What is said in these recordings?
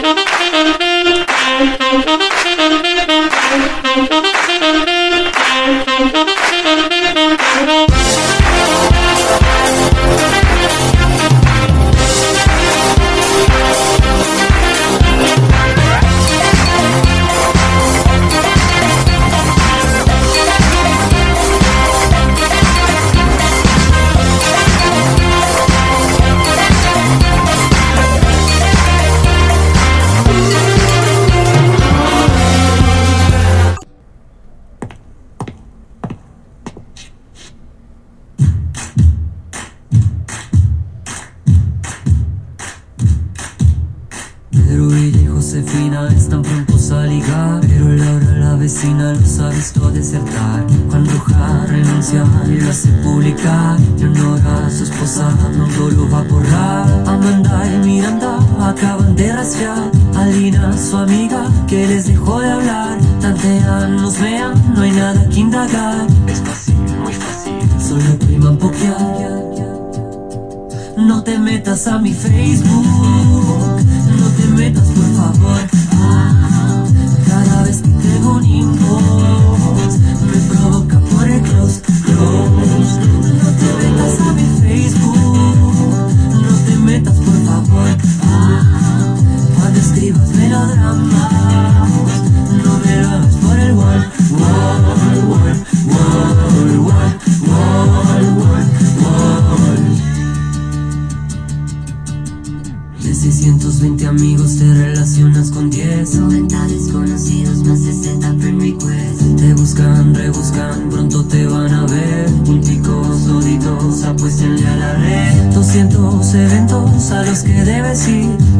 Thank you.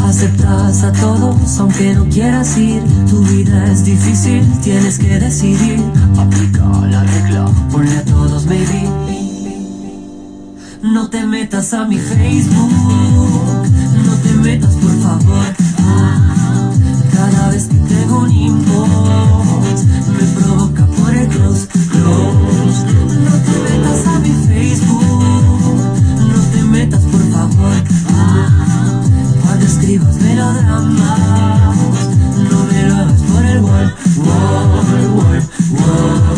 Aceptas a todos aunque no quieras ir Tu vida es difícil, tienes que decidir Aplica la regla, ponle a todos maybe no te metas a mi Facebook, no te metas por favor. Cada vez que tengo un inbox, me provoca por el close, close. No te metas a mi Facebook, no te metas por favor. Escribas melodramas, no me lo hagas por el wall, wall, wall, wall,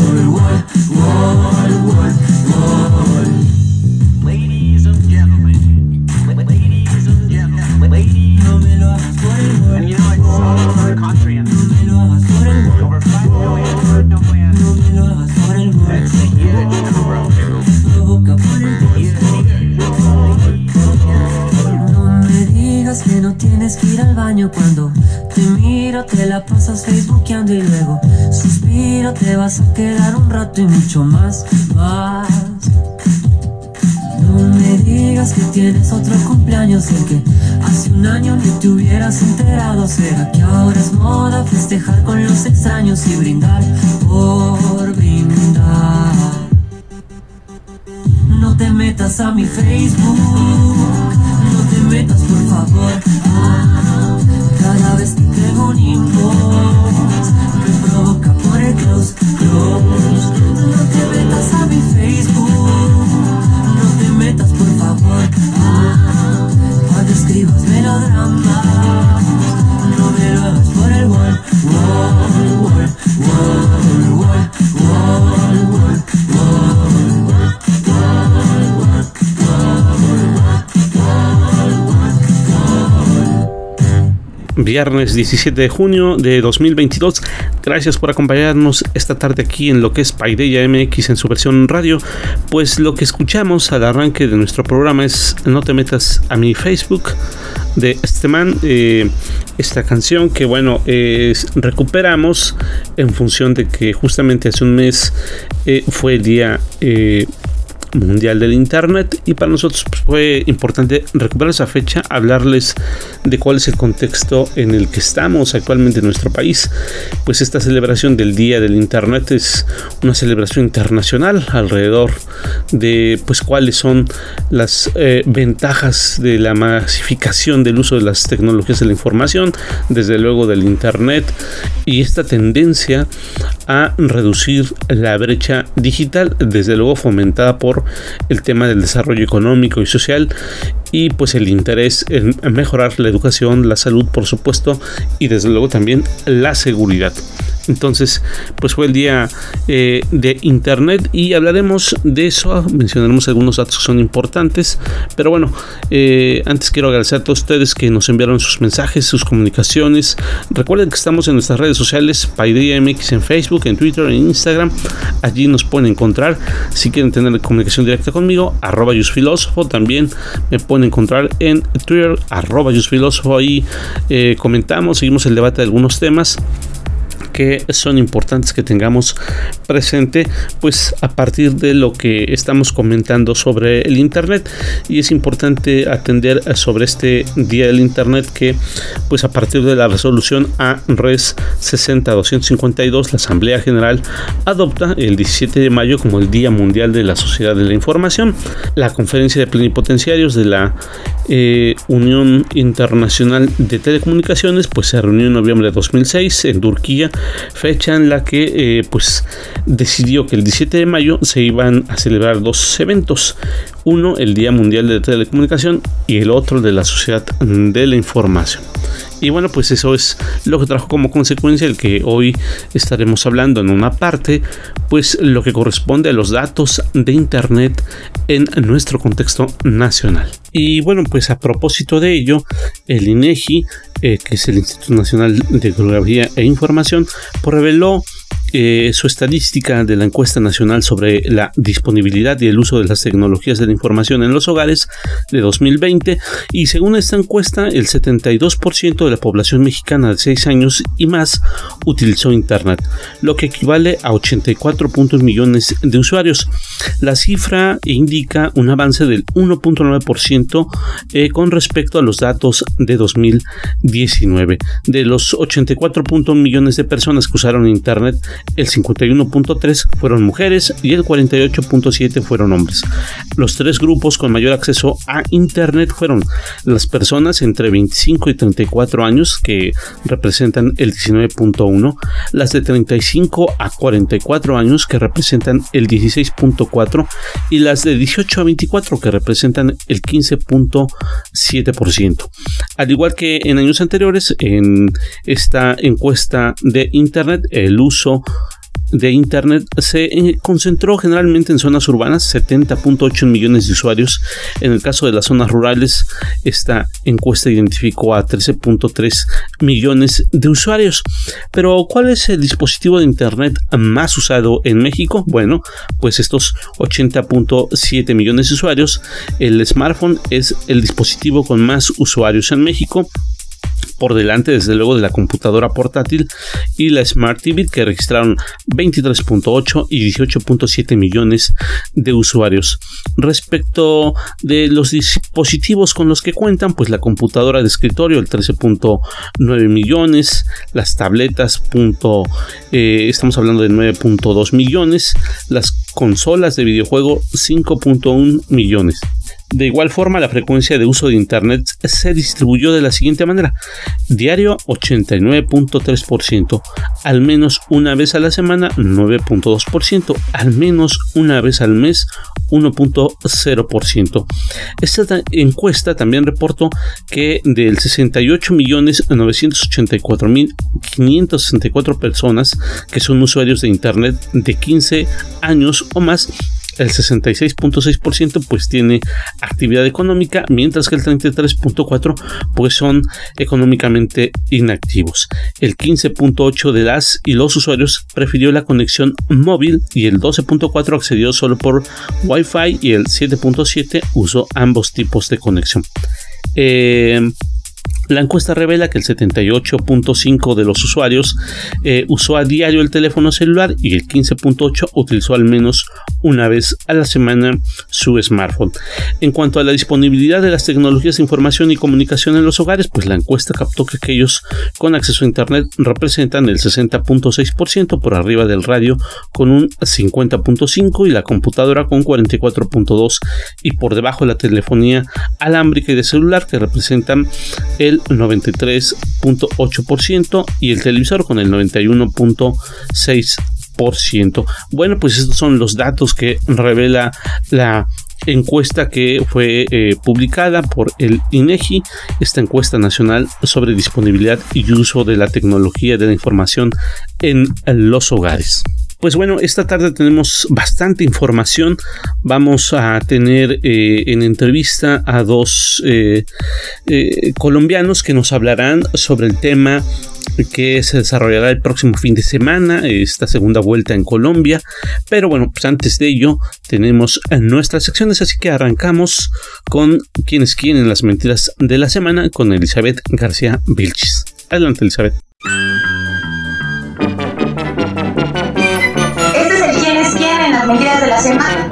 ir al baño cuando te miro, te la pasas facebookeando y luego suspiro, te vas a quedar un rato y mucho más, más. No me digas que tienes otro cumpleaños el que hace un año ni te hubieras enterado. ¿Será que ahora es moda festejar con los extraños y brindar por brindar? No te metas a mi Facebook, no te metas por favor. Me provoca por el close. Viernes 17 de junio de 2022. Gracias por acompañarnos esta tarde aquí en lo que es Paideia MX en su versión radio. Pues lo que escuchamos al arranque de nuestro programa es No te metas a mi Facebook de este man. eh, esta canción que bueno, recuperamos en función de que justamente hace un mes eh, fue el día... mundial del internet. Y para nosotros pues, fue importante recuperar esa fecha hablarles de cuál es el contexto en el que estamos actualmente en nuestro país. Pues esta celebración del día del internet es una celebración internacional alrededor de pues cuáles son las eh, ventajas de la masificación del uso de las tecnologías de la información desde luego del internet y esta tendencia a reducir la brecha digital desde luego fomentada por el tema del desarrollo económico y social y pues el interés en mejorar la educación, la salud por supuesto y desde luego también la seguridad. Entonces, pues fue el día eh, de Internet y hablaremos de eso, mencionaremos algunos datos que son importantes, pero bueno, eh, antes quiero agradecer a todos ustedes que nos enviaron sus mensajes, sus comunicaciones. Recuerden que estamos en nuestras redes sociales, Paideia MX en Facebook, en Twitter, en Instagram. Allí nos pueden encontrar. Si quieren tener comunicación directa conmigo, arroba Filósofo. También me pueden encontrar en Twitter, arroba Filósofo. Ahí eh, comentamos, seguimos el debate de algunos temas que son importantes que tengamos presente pues a partir de lo que estamos comentando sobre el internet. Y es importante atender sobre este día del internet que pues a partir de la resolución a res 60252 la asamblea general adopta el 17 de mayo como el día mundial de la sociedad de la información. La conferencia de plenipotenciarios de la eh, Unión Internacional de Telecomunicaciones pues se reunió en noviembre de 2006 en Turquía fecha en la que eh, pues decidió que el 17 de mayo se iban a celebrar dos eventos, uno el Día Mundial de Telecomunicación y el otro de la Sociedad de la Información. Y bueno, pues eso es lo que trajo como consecuencia el que hoy estaremos hablando en una parte, pues lo que corresponde a los datos de Internet en nuestro contexto nacional. Y bueno, pues a propósito de ello, el INEGI, eh, que es el Instituto Nacional de Geografía e Información, pues reveló eh, su estadística de la encuesta nacional sobre la disponibilidad y el uso de las tecnologías de la información en los hogares de 2020 y según esta encuesta el 72% de la población mexicana de 6 años y más utilizó internet, lo que equivale a 84 millones de usuarios. La cifra indica un avance del 1.9% eh, con respecto a los datos de 2019. De los 84 millones de personas que usaron internet, el 51.3 fueron mujeres y el 48.7 fueron hombres. Los tres grupos con mayor acceso a Internet fueron las personas entre 25 y 34 años, que representan el 19.1, las de 35 a 44 años, que representan el 16.4, y las de 18 a 24, que representan el 15.7%. Al igual que en años anteriores, en esta encuesta de Internet, el uso de Internet se eh, concentró generalmente en zonas urbanas, 70.8 millones de usuarios. En el caso de las zonas rurales, esta encuesta identificó a 13.3 millones de usuarios. Pero, ¿cuál es el dispositivo de Internet más usado en México? Bueno, pues estos 80.7 millones de usuarios, el smartphone es el dispositivo con más usuarios en México por delante desde luego de la computadora portátil y la Smart TV que registraron 23.8 y 18.7 millones de usuarios. Respecto de los dispositivos con los que cuentan, pues la computadora de escritorio el 13.9 millones, las tabletas eh, estamos hablando de 9.2 millones, las consolas de videojuego 5.1 millones. De igual forma, la frecuencia de uso de Internet se distribuyó de la siguiente manera. Diario 89.3%, al menos una vez a la semana 9.2%, al menos una vez al mes 1.0%. Esta encuesta también reportó que del 68.984.564 personas que son usuarios de Internet de 15 años o más, el 66.6% pues tiene actividad económica, mientras que el 33.4% pues son económicamente inactivos. El 15.8% de las y los usuarios prefirió la conexión móvil y el 12.4% accedió solo por Wi-Fi y el 7.7% usó ambos tipos de conexión. Eh, la encuesta revela que el 78.5% de los usuarios eh, usó a diario el teléfono celular y el 15.8% utilizó al menos una vez a la semana su smartphone. En cuanto a la disponibilidad de las tecnologías de información y comunicación en los hogares, pues la encuesta captó que aquellos con acceso a Internet representan el 60.6% por arriba del radio con un 50.5% y la computadora con 44.2% y por debajo la telefonía alámbrica y de celular que representan el 93.8% y el televisor con el 91.6%. Bueno, pues estos son los datos que revela la encuesta que fue eh, publicada por el INEGI, esta encuesta nacional sobre disponibilidad y uso de la tecnología de la información en los hogares. Pues bueno, esta tarde tenemos bastante información. Vamos a tener eh, en entrevista a dos eh, colombianos que nos hablarán sobre el tema que se desarrollará el próximo fin de semana, esta segunda vuelta en Colombia. Pero bueno, pues antes de ello tenemos nuestras secciones, así que arrancamos con quienes quieren las mentiras de la semana con Elizabeth García Vilchis. Adelante, Elizabeth. Las mentiras de la semana.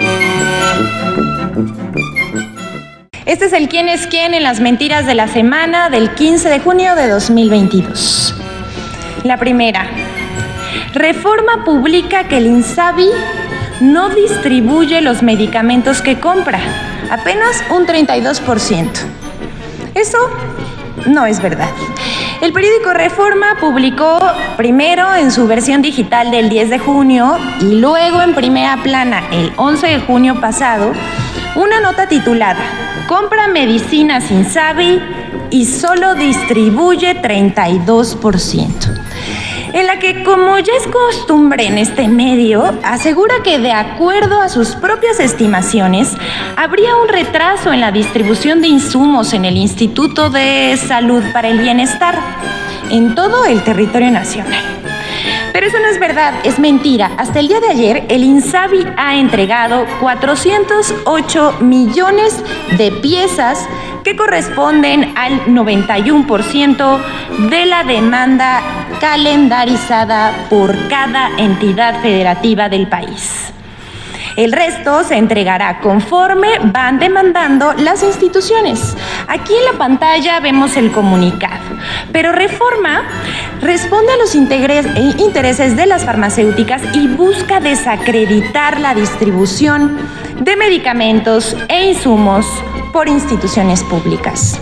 Este es el quién es quién en las mentiras de la semana del 15 de junio de 2022. La primera, Reforma publica que el INSABI no distribuye los medicamentos que compra, apenas un 32%. Eso no es verdad. El periódico Reforma publicó primero en su versión digital del 10 de junio y luego en primera plana el 11 de junio pasado una nota titulada Compra medicinas Insabi y solo distribuye 32% en la que, como ya es costumbre en este medio, asegura que de acuerdo a sus propias estimaciones, habría un retraso en la distribución de insumos en el Instituto de Salud para el Bienestar en todo el territorio nacional. Pero eso no es verdad, es mentira. Hasta el día de ayer, el INSABI ha entregado 408 millones de piezas que corresponden al 91% de la demanda calendarizada por cada entidad federativa del país. El resto se entregará conforme van demandando las instituciones. Aquí en la pantalla vemos el comunicado, pero Reforma responde a los intereses de las farmacéuticas y busca desacreditar la distribución de medicamentos e insumos por instituciones públicas.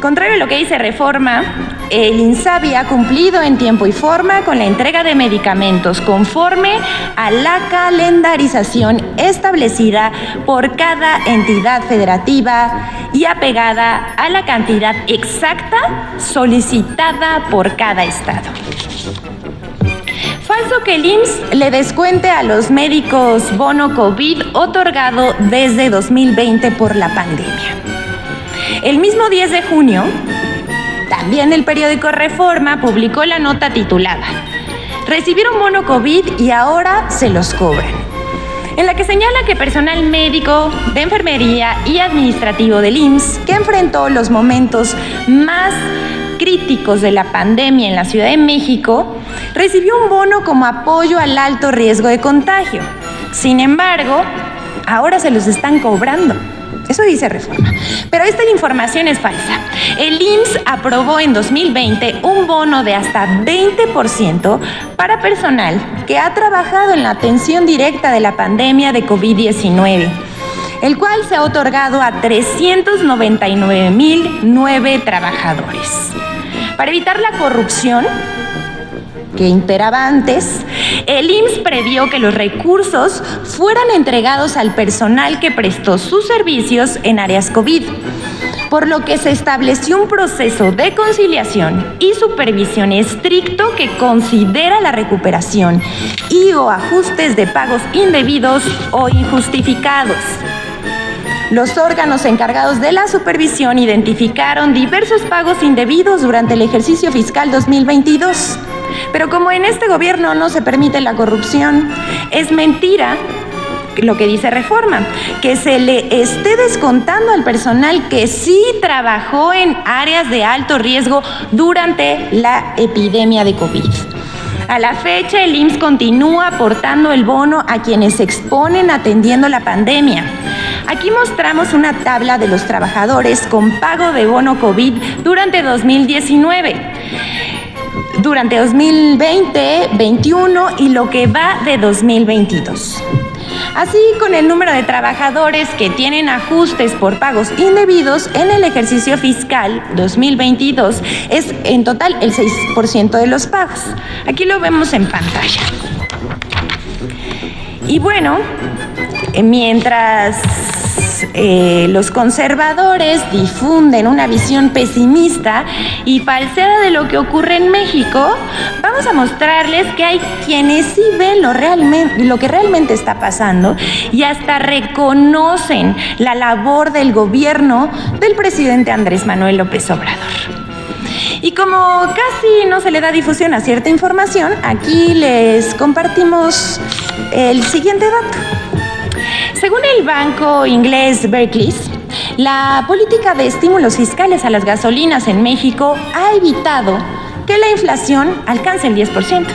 Contrario a lo que dice Reforma, el INSABI ha cumplido en tiempo y forma con la entrega de medicamentos conforme a la calendarización establecida por cada entidad federativa y apegada a la cantidad exacta solicitada por cada estado. Falso que el IMSS le descuente a los médicos bono COVID otorgado desde 2020 por la pandemia. El mismo 10 de junio, también el periódico Reforma publicó la nota titulada Recibieron bono COVID y ahora se los cobran, en la que señala que personal médico, de enfermería y administrativo del IMSS, que enfrentó los momentos más críticos de la pandemia en la Ciudad de México, recibió un bono como apoyo al alto riesgo de contagio. Sin embargo, ahora se los están cobrando. Eso dice Reforma. Pero esta información es falsa. El IMSS aprobó en 2020 un bono de hasta 20% para personal que ha trabajado en la atención directa de la pandemia de COVID-19 el cual se ha otorgado a 399.009 trabajadores. Para evitar la corrupción, que imperaba antes, el IMSS previó que los recursos fueran entregados al personal que prestó sus servicios en áreas COVID, por lo que se estableció un proceso de conciliación y supervisión estricto que considera la recuperación y o ajustes de pagos indebidos o injustificados. Los órganos encargados de la supervisión identificaron diversos pagos indebidos durante el ejercicio fiscal 2022. Pero como en este gobierno no se permite la corrupción, es mentira lo que dice Reforma, que se le esté descontando al personal que sí trabajó en áreas de alto riesgo durante la epidemia de COVID. A la fecha, el IMSS continúa aportando el bono a quienes se exponen atendiendo la pandemia. Aquí mostramos una tabla de los trabajadores con pago de bono COVID durante 2019 durante 2020, 21 y lo que va de 2022. Así con el número de trabajadores que tienen ajustes por pagos indebidos en el ejercicio fiscal 2022 es en total el 6% de los pagos. Aquí lo vemos en pantalla. Y bueno, eh, eh, los conservadores difunden una visión pesimista y falseada de lo que ocurre en México, vamos a mostrarles que hay quienes sí ven lo, realmente, lo que realmente está pasando y hasta reconocen la labor del gobierno del presidente Andrés Manuel López Obrador. Y como casi no se le da difusión a cierta información, aquí les compartimos el siguiente dato. Según el banco inglés Barclays, la política de estímulos fiscales a las gasolinas en México ha evitado que la inflación alcance el 10%.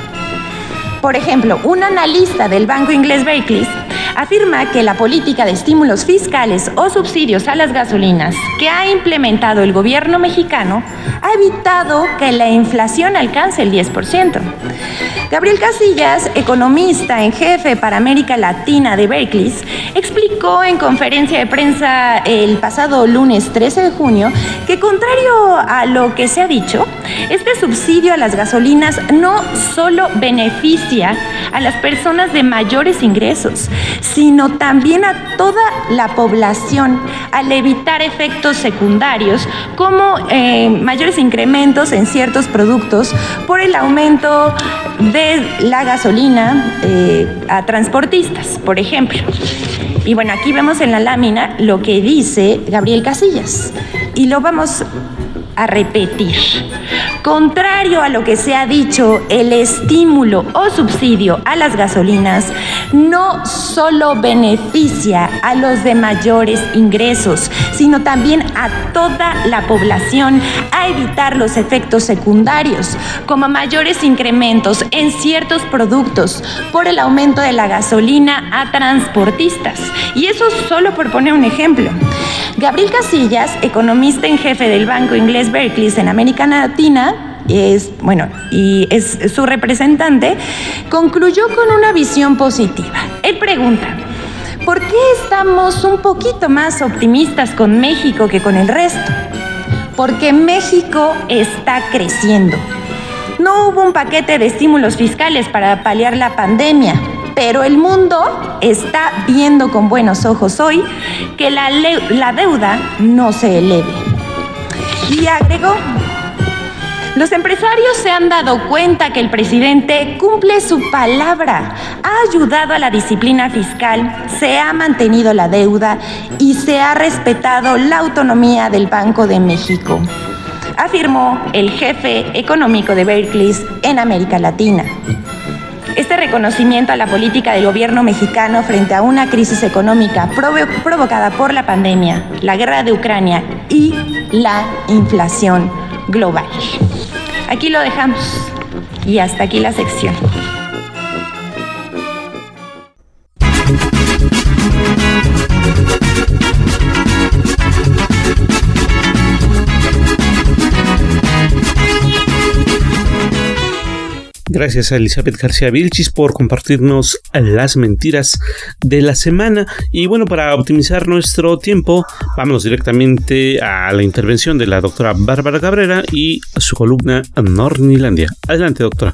Por ejemplo, un analista del banco inglés Barclays afirma que la política de estímulos fiscales o subsidios a las gasolinas que ha implementado el gobierno mexicano ha evitado que la inflación alcance el 10%. Gabriel Casillas, economista en jefe para América Latina de Berkeley, explicó en conferencia de prensa el pasado lunes 13 de junio que contrario a lo que se ha dicho, este subsidio a las gasolinas no solo beneficia a las personas de mayores ingresos, sino también a toda la población al evitar efectos secundarios como eh, mayores incrementos en ciertos productos por el aumento de la gasolina eh, a transportistas, por ejemplo. Y bueno, aquí vemos en la lámina lo que dice Gabriel Casillas y lo vamos a repetir. Contrario a lo que se ha dicho, el estímulo o subsidio a las gasolinas no solo beneficia a los de mayores ingresos, sino también a toda la población a evitar los efectos secundarios, como mayores incrementos en ciertos productos por el aumento de la gasolina a transportistas. Y eso solo por poner un ejemplo. Gabriel Casillas, economista en jefe del Banco Inglés Barclays en América Latina, es, bueno, y es su representante, concluyó con una visión positiva. Él pregunta, ¿por qué estamos un poquito más optimistas con México que con el resto? Porque México está creciendo. No hubo un paquete de estímulos fiscales para paliar la pandemia, pero el mundo está viendo con buenos ojos hoy que la, la deuda no se eleve. Y agregó, los empresarios se han dado cuenta que el presidente cumple su palabra, ha ayudado a la disciplina fiscal, se ha mantenido la deuda y se ha respetado la autonomía del Banco de México, afirmó el jefe económico de Berkeley en América Latina. Este reconocimiento a la política del gobierno mexicano frente a una crisis económica provocada por la pandemia, la guerra de Ucrania y la inflación global. Aquí lo dejamos y hasta aquí la sección. Gracias a Elizabeth García Vilchis por compartirnos las mentiras de la semana. Y bueno, para optimizar nuestro tiempo, vámonos directamente a la intervención de la doctora Bárbara Cabrera y su columna Nornilandia. Adelante, doctora.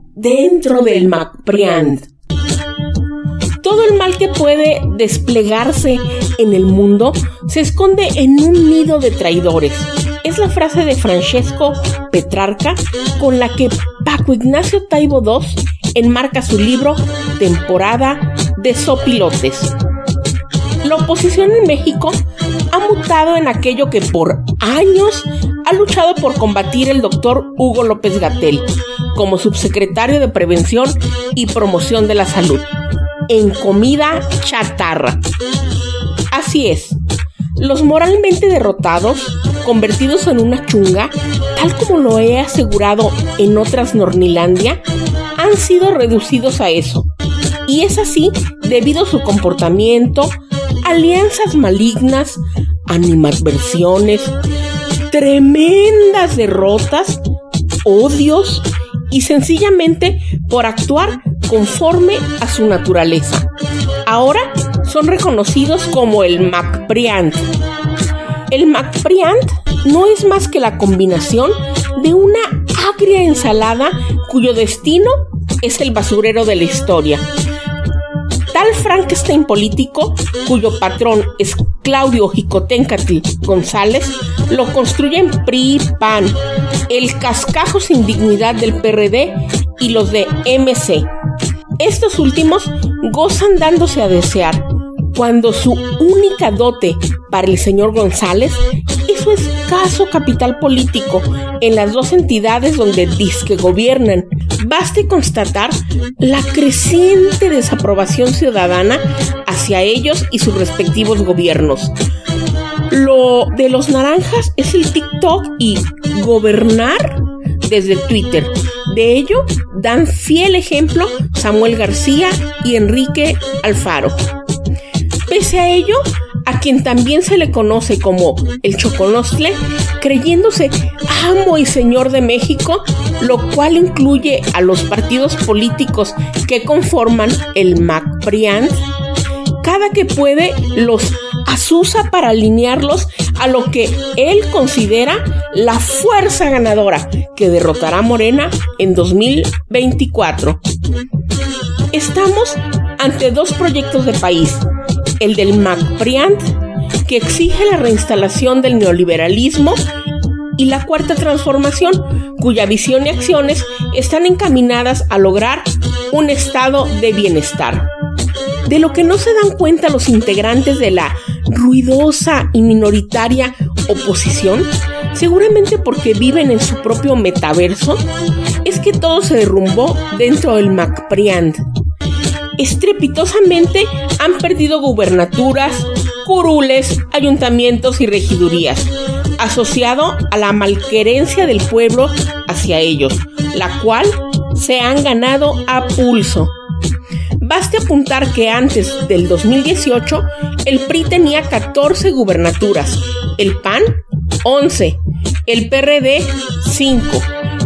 dentro del MacPriand. Todo el mal que puede desplegarse en el mundo se esconde en un nido de traidores. Es la frase de Francesco Petrarca con la que Paco Ignacio Taibo II enmarca su libro Temporada de Sopilotes. La oposición en México ha mutado en aquello que por años ha luchado por combatir el doctor Hugo López Gatel como subsecretario de Prevención y Promoción de la Salud en comida chatarra. Así es, Los moralmente derrotados, convertidos en una chunga, tal como lo he asegurado en otras Nornilandia, han sido reducidos a eso. Y es así debido a su comportamiento, alianzas malignas, animadversiones, tremendas derrotas, odios y sencillamente por actuar conforme a su naturaleza. Ahora son reconocidos como el MacPriant. El MacPriant no es más que la combinación de una agria ensalada cuyo destino es el basurero de la historia. Frankenstein político, cuyo patrón es Claudio Jicotencatl González, lo construyen PRI PAN, el cascajo sin dignidad del PRD y los de MC. Estos últimos gozan dándose a desear, cuando su única dote para el señor González su escaso capital político en las dos entidades donde disque gobiernan. Baste constatar la creciente desaprobación ciudadana hacia ellos y sus respectivos gobiernos. Lo de los naranjas es el TikTok y gobernar desde Twitter. De ello dan fiel ejemplo Samuel García y Enrique Alfaro. Pese a ello, a quien también se le conoce como el Choconostle, creyéndose amo y señor de México, lo cual incluye a los partidos políticos que conforman el MacPriant, cada que puede los asusa para alinearlos a lo que él considera la fuerza ganadora que derrotará a Morena en 2024. Estamos ante dos proyectos de país, el del MacPriant, que exige la reinstalación del neoliberalismo, y la cuarta transformación, cuya visión y acciones están encaminadas a lograr un estado de bienestar. De lo que no se dan cuenta los integrantes de la ruidosa y minoritaria oposición, seguramente porque viven en su propio metaverso, es que todo se derrumbó dentro del MacPriant. Estrepitosamente han perdido gubernaturas, curules, ayuntamientos y regidurías, asociado a la malquerencia del pueblo hacia ellos, la cual se han ganado a pulso. Baste apuntar que antes del 2018 el PRI tenía 14 gubernaturas, el PAN 11, el PRD 5,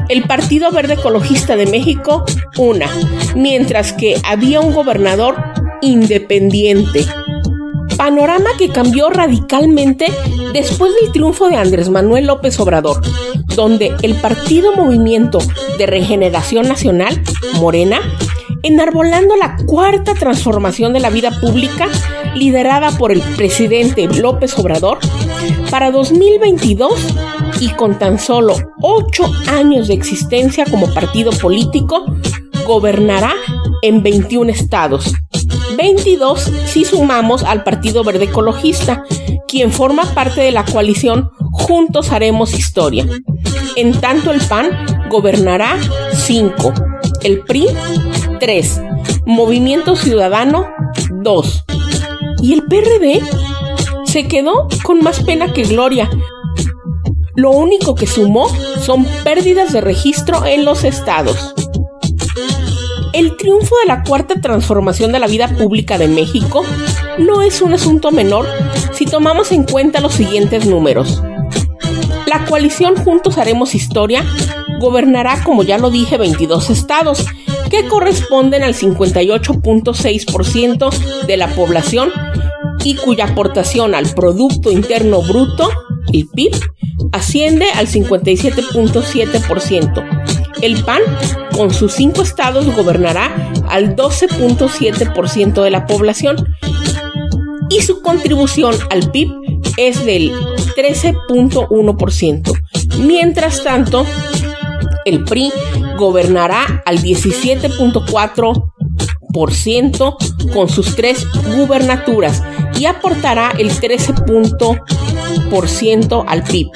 el Partido Verde Ecologista de México 1, mientras que había un gobernador independiente. Panorama que cambió radicalmente después del triunfo de Andrés Manuel López Obrador, donde el Partido Movimiento de Regeneración Nacional, Morena, enarbolando la cuarta transformación de la vida pública liderada por el presidente López Obrador, para 2022 y con tan solo ocho años de existencia como partido político, gobernará en 21 estados. 22 si sumamos al Partido Verde Ecologista, quien forma parte de la coalición Juntos Haremos Historia. En tanto el PAN gobernará 5, el PRI 3, Movimiento Ciudadano 2 y el PRD se quedó con más pena que gloria. Lo único que sumó son pérdidas de registro en los estados. El triunfo de la cuarta transformación de la vida pública de México no es un asunto menor si tomamos en cuenta los siguientes números. La coalición Juntos Haremos Historia gobernará, como ya lo dije, 22 estados, que corresponden al 58.6% de la población y cuya aportación al Producto Interno Bruto, el PIB, asciende al 57.7%. El PAN, con sus cinco estados, gobernará al 12.7% de la población y su contribución al PIB es del 13.1%. Mientras tanto, el PRI gobernará al 17.4% con sus tres gubernaturas y aportará el 13% al PIB.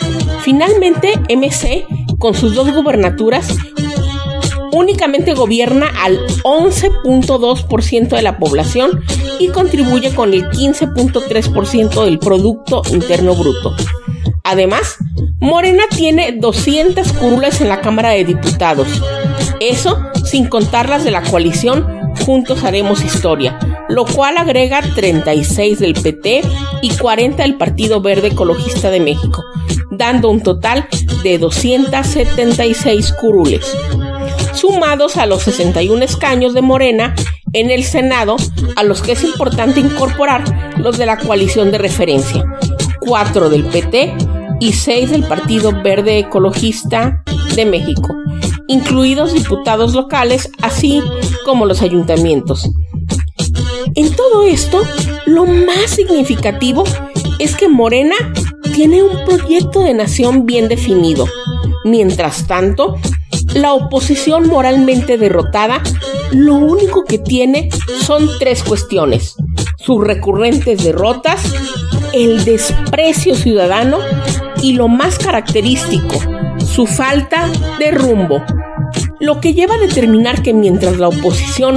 Finalmente, MC, con sus dos gubernaturas, únicamente gobierna al 11.2% de la población y contribuye con el 15.3% del Producto Interno Bruto. Además, Morena tiene 200 curules en la Cámara de Diputados. Eso sin contar las de la coalición Juntos Haremos Historia, lo cual agrega 36 del PT y 40 del Partido Verde Ecologista de México, dando un total de 276 curules. Sumados a los 61 escaños de Morena en el Senado, a los que es importante incorporar los de la coalición de referencia, 4 del PT y 6 del Partido Verde Ecologista de México, incluidos diputados locales, así como los ayuntamientos. En todo esto, lo más significativo es que Morena tiene un proyecto de nación bien definido. Mientras tanto, la oposición moralmente derrotada lo único que tiene son tres cuestiones. Sus recurrentes derrotas, el desprecio ciudadano y lo más característico, su falta de rumbo. Lo que lleva a determinar que mientras la oposición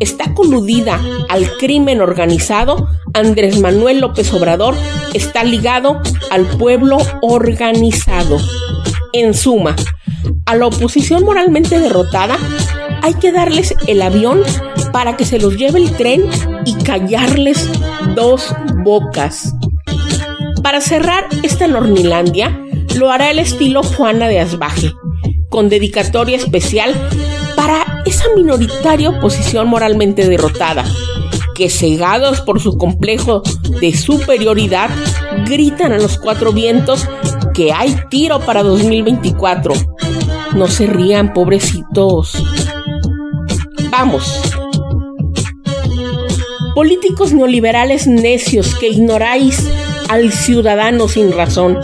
está coludida al crimen organizado, Andrés Manuel López Obrador está ligado al pueblo organizado. En suma, a la oposición moralmente derrotada hay que darles el avión para que se los lleve el tren y callarles dos bocas. Para cerrar esta Nornilandia, lo hará el estilo Juana de Asbaje, con dedicatoria especial para esa minoritaria oposición moralmente derrotada, que cegados por su complejo de superioridad, gritan a los cuatro vientos que hay tiro para 2024. No se rían, pobrecitos. Vamos. Políticos neoliberales necios que ignoráis al ciudadano sin razón,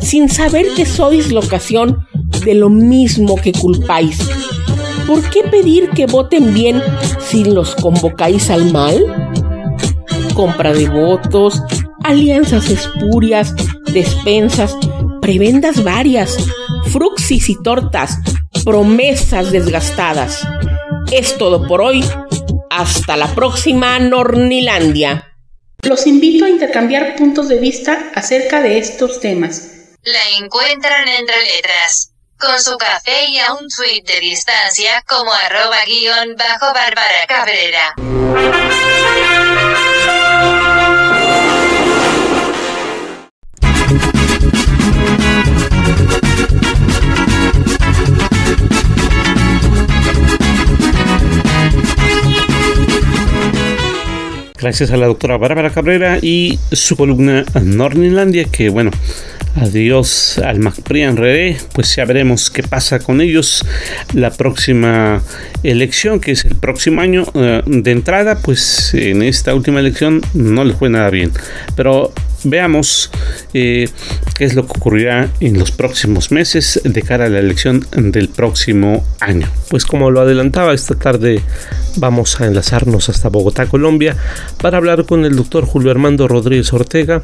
sin saber que sois la de lo mismo que culpáis. ¿Por qué pedir que voten bien si los convocáis al mal? Compra de votos, alianzas espurias, despensas, prebendas varias, fruxis y tortas, promesas desgastadas. Es todo por hoy. Hasta la próxima Nornilandia. Los invito a intercambiar puntos de vista acerca de estos temas. La encuentran entre letras, con su café y a un tweet de distancia como arroba guion bajo Bárbara Cabrera. Gracias a la doctora Bárbara Cabrera y su columna Norninlandia, que bueno, adiós al MacPrian Rere, pues ya veremos qué pasa con ellos la próxima elección, que es el próximo año. Eh, de entrada, pues en esta última elección no le fue nada bien, pero veamos eh, qué es lo que ocurrirá en los próximos meses de cara a la elección del próximo año. Pues como lo adelantaba esta tarde, vamos a enlazarnos hasta Bogotá, Colombia, para hablar con el doctor Julio Armando Rodríguez Ortega,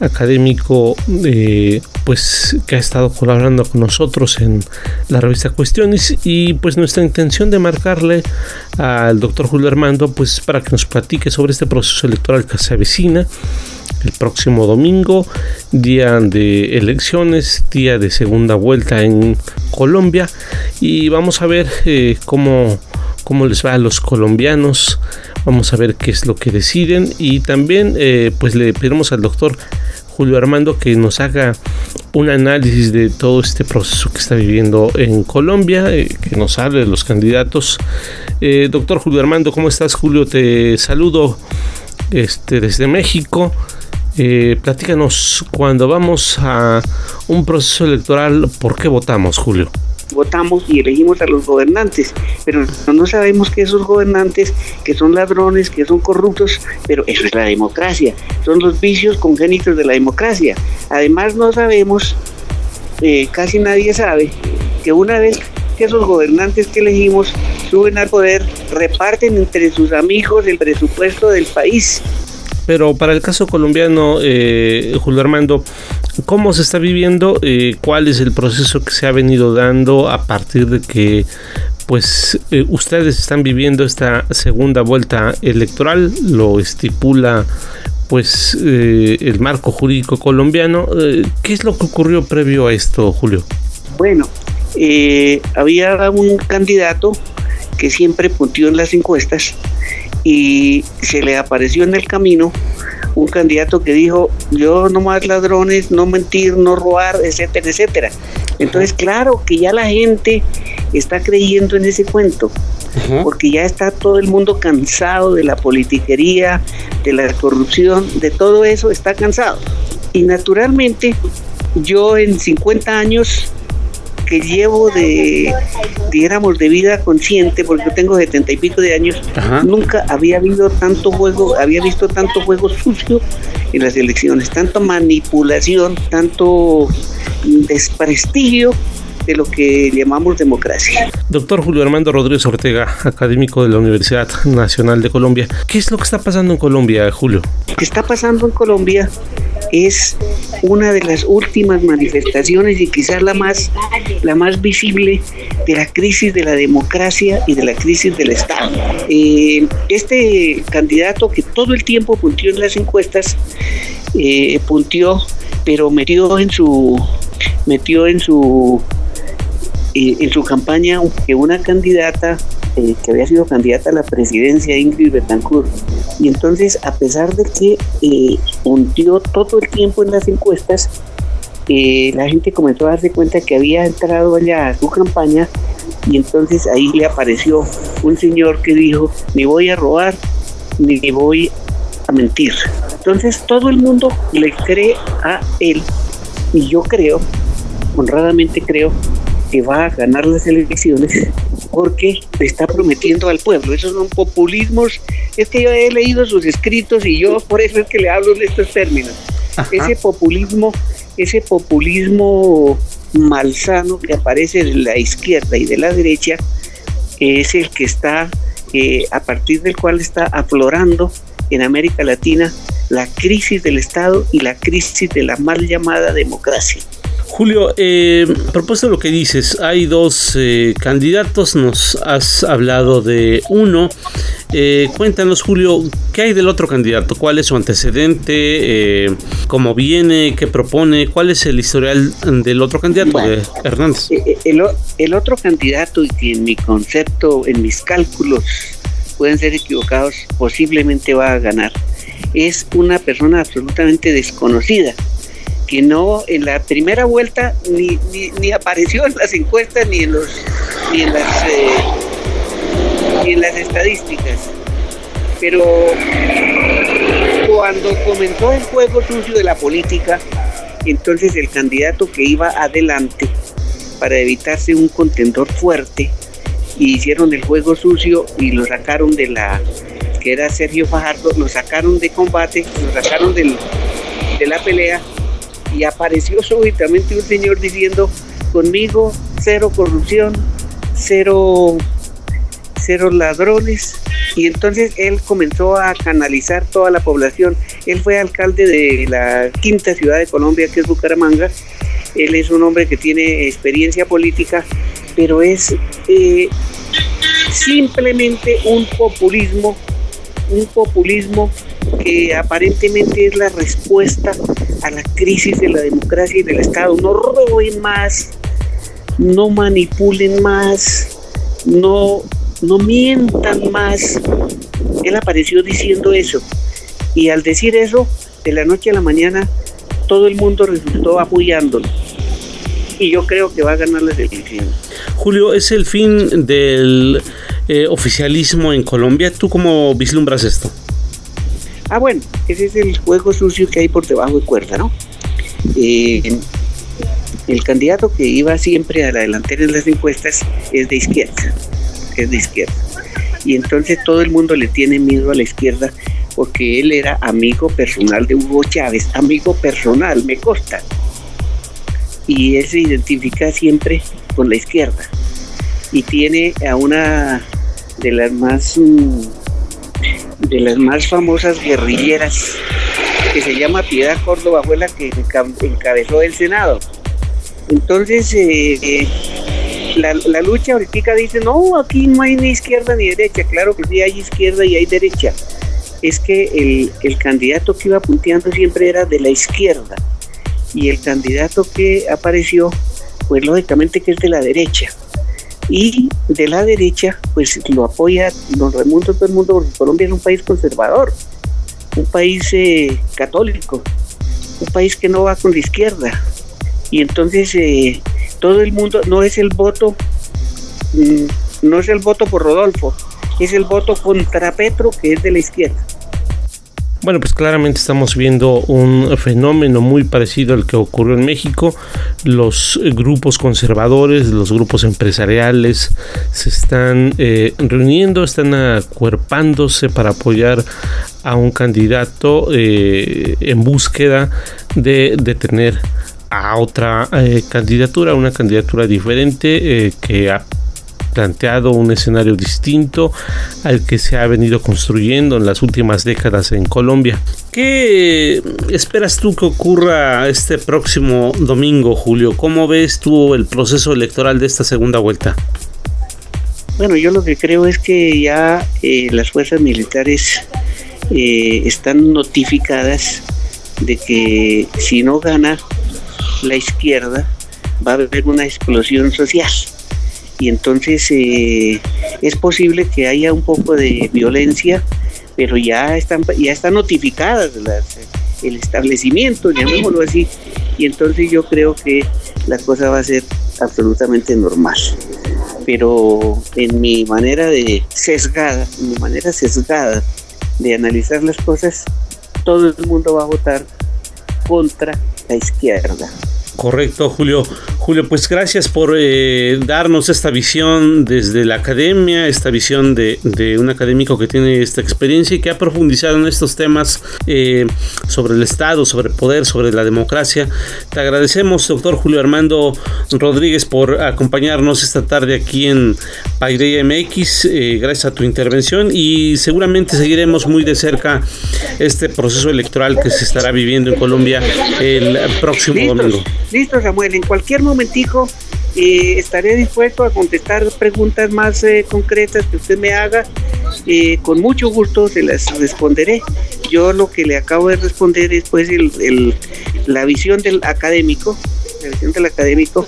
académico eh, pues que ha estado colaborando con nosotros en la revista Cuestiones y pues nuestra intención de marcarle al doctor Julio Armando pues para que nos platique sobre este proceso electoral que se avecina el próximo domingo, día de elecciones, día de segunda vuelta en Colombia y vamos a ver eh, cómo, cómo les va a los colombianos, vamos a ver qué es lo que deciden y también eh, pues le pedimos al doctor Julio Armando que nos haga un análisis de todo este proceso que está viviendo en Colombia, eh, que nos hable de los candidatos. doctor Julio Armando, ¿cómo estás Julio? Te saludo este, desde México. Eh, platícanos, cuando vamos a un proceso electoral, ¿por qué votamos, Julio? Votamos y elegimos a los gobernantes, pero no sabemos que esos gobernantes, que son ladrones, que son corruptos, pero eso es la democracia, son los vicios congénitos de la democracia. Además no sabemos, eh, casi nadie sabe, que una vez que esos gobernantes que elegimos suben al poder, reparten entre sus amigos el presupuesto del país pero para el caso colombiano, eh, Julio Armando, ¿cómo se está viviendo? Eh, ¿Cuál es el proceso que se ha venido dando a partir de que pues eh, ustedes están viviendo esta segunda vuelta electoral, lo estipula pues eh, el marco jurídico colombiano. ¿Qué es lo que ocurrió previo a esto, Julio? Bueno, había un candidato que siempre puntió en las encuestas y se le apareció en el camino un candidato que dijo yo no más ladrones, no mentir, no robar, etcétera, etcétera. Entonces, claro que ya la gente está creyendo en ese cuento, porque ya está todo el mundo cansado de la politiquería, de la corrupción, de todo eso está cansado. Y naturalmente, yo en 50 años que llevo de, digamos, de vida consciente, porque yo tengo setenta y pico de años, nunca había habido tanto juego, había visto tanto juego sucio en las elecciones, tanto manipulación, tanto desprestigio de lo que llamamos democracia. Doctor Julio Armando Rodríguez Ortega, académico de la Universidad Nacional de Colombia, ¿qué es lo que está pasando en Colombia, Julio? Lo que está pasando en Colombia es una de las últimas manifestaciones y quizás la más, la más visible de la crisis de la democracia y de la crisis del Estado. Eh, este candidato que todo el tiempo puntió en las encuestas, eh, puntió, pero metió en su metió en su en su campaña que una candidata eh, que había sido candidata a la presidencia, Ingrid Betancourt. Y entonces, a pesar de que eh, todo el tiempo en las encuestas, eh, la gente comenzó a darse cuenta que había entrado allá a su campaña y entonces ahí le apareció un señor que dijo, ni voy a robar, ni voy a mentir. Entonces todo el mundo le cree a él y yo creo, honradamente creo, que va a ganar las elecciones porque le está prometiendo al pueblo. Esos son populismos. Es que yo he leído sus escritos y yo por eso es que le hablo en estos términos. Ese populismo, ese populismo malsano que aparece de la izquierda y de la derecha es el que está, eh, a partir del cual está aflorando en América Latina la crisis del Estado y la crisis de la mal llamada democracia. Julio, eh, a propósito de lo que dices, hay dos eh, candidatos, nos has hablado de uno. Eh, cuéntanos, Julio, ¿qué hay del otro candidato? ¿Cuál es su antecedente? Eh, ¿Cómo viene? ¿Qué propone? ¿Cuál es el historial del otro candidato, Hernández? El, el otro candidato, y que en mi concepto, en mis cálculos, pueden ser equivocados, posiblemente va a ganar, es una persona absolutamente desconocida que no en la primera vuelta ni, ni, apareció en las encuestas ni en los ni en las eh, ni en las estadísticas. Pero cuando comenzó el juego sucio de la política entonces el candidato que iba adelante para evitarse un contendor fuerte hicieron el juego sucio y lo sacaron de la que era Sergio Fajardo lo sacaron de combate lo sacaron del, de la pelea y apareció súbitamente un señor diciendo, conmigo cero corrupción, cero, cero ladrones. Y entonces él comenzó a canalizar toda la población. Él fue alcalde de la quinta ciudad de Colombia, que es Bucaramanga. Él es un hombre que tiene experiencia política, pero es eh, simplemente un populismo, un populismo que aparentemente es la respuesta a la crisis de la democracia y del Estado. No roben más, no manipulen más, no, no mientan más. Él apareció diciendo eso. Y al decir eso, de la noche a la mañana, todo el mundo resultó apoyándolo. Y yo creo que va a ganar la elecciones. Julio, ¿es el fin del eh, oficialismo en Colombia? ¿Tú cómo vislumbras esto? Ah, bueno, ese es el juego sucio que hay por debajo de cuerda, ¿no? Eh, el candidato que iba siempre a la delantera en las encuestas es de izquierda, es de izquierda. Y entonces todo el mundo le tiene miedo a la izquierda porque él era amigo personal de Hugo Chávez, amigo personal, me consta. Y él se identifica siempre con la izquierda. Y tiene a una de las más... Mm, de las más famosas guerrilleras, que se llama Piedad Córdoba, fue la que encabezó el Senado. Entonces, eh, la, la lucha ahorita dice, no, aquí no hay ni izquierda ni derecha. Claro que sí hay izquierda y hay derecha. Es que el, el candidato que iba punteando siempre era de la izquierda. Y el candidato que apareció, pues lógicamente que es de la derecha. Y de la derecha, pues lo apoya, lo remonta todo el mundo, porque Colombia es un país conservador, un país eh, católico, un país que no va con la izquierda. Y entonces eh, todo el mundo, no es el voto, mm, no es el voto por Rodolfo, es el voto contra Petro, que es de la izquierda. Bueno, pues claramente estamos viendo un fenómeno muy parecido al que ocurrió en México. Los grupos conservadores, los grupos empresariales se están eh, reuniendo, están acuerpándose para apoyar a un candidato eh, en búsqueda de detener a otra eh, candidatura, una candidatura diferente eh, que planteado un escenario distinto al que se ha venido construyendo en las últimas décadas en Colombia. ¿Qué esperas tú que ocurra este próximo domingo, Julio? ¿Cómo ves tú el proceso electoral de esta segunda vuelta? Bueno, yo lo que creo es que ya eh, las fuerzas militares eh, están notificadas de que si no gana la izquierda va a haber una explosión social y entonces eh, es posible que haya un poco de violencia, pero ya están ya están notificadas el establecimiento, llamémoslo así, y entonces yo creo que la cosa va a ser absolutamente normal. Pero en mi manera de sesgada, en mi manera sesgada de analizar las cosas, todo el mundo va a votar contra la izquierda. Correcto, Julio. Julio, pues gracias por eh, darnos esta visión desde la academia, esta visión de, de, un académico que tiene esta experiencia y que ha profundizado en estos temas eh, sobre el Estado, sobre el poder, sobre la democracia. Te agradecemos, doctor Julio Armando Rodríguez, por acompañarnos esta tarde aquí en Paideia MX. Eh, gracias a tu intervención y seguramente seguiremos muy de cerca este proceso electoral que se estará viviendo en Colombia el próximo domingo. Listo, Samuel. En cualquier momentico eh, estaré dispuesto a contestar preguntas más eh, concretas que usted me haga. Eh, con mucho gusto se las responderé. Yo lo que le acabo de responder es pues el, el- la visión del académico, la visión del académico.